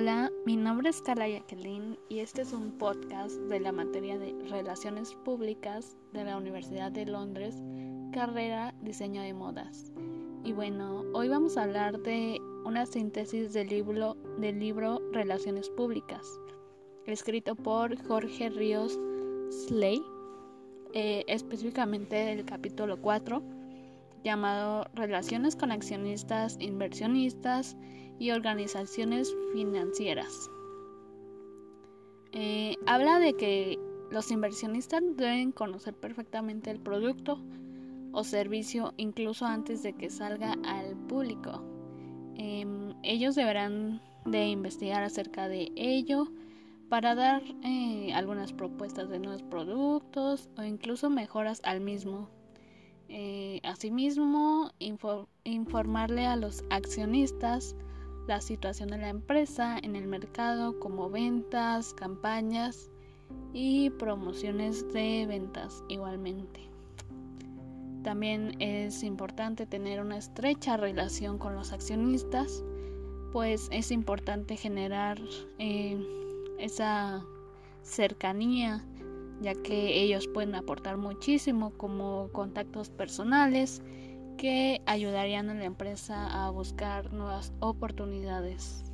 Hola, mi nombre es Carla Jacqueline y este es un podcast de la materia de Relaciones Públicas de la Universidad de Londres, carrera Diseño de Modas. Y bueno, hoy vamos a hablar de una síntesis del libro, del libro Relaciones Públicas, escrito por Jorge Ríos Slay, eh, específicamente del capítulo 4, llamado Relaciones con accionistas, inversionistas y organizaciones financieras. Eh, habla de que los inversionistas deben conocer perfectamente el producto o servicio incluso antes de que salga al público. Em, ellos deberán de investigar acerca de ello para dar eh, algunas propuestas de nuevos productos o incluso mejoras al mismo. Asimismo, informarle a los accionistas la situación de la empresa en el mercado como ventas, campañas y promociones de ventas igualmente. También es importante tener una estrecha relación con los accionistas, pues es importante generar eh, esa cercanía, ya que ellos pueden aportar muchísimo como contactos personales que ayudarían a la empresa a buscar nuevas oportunidades.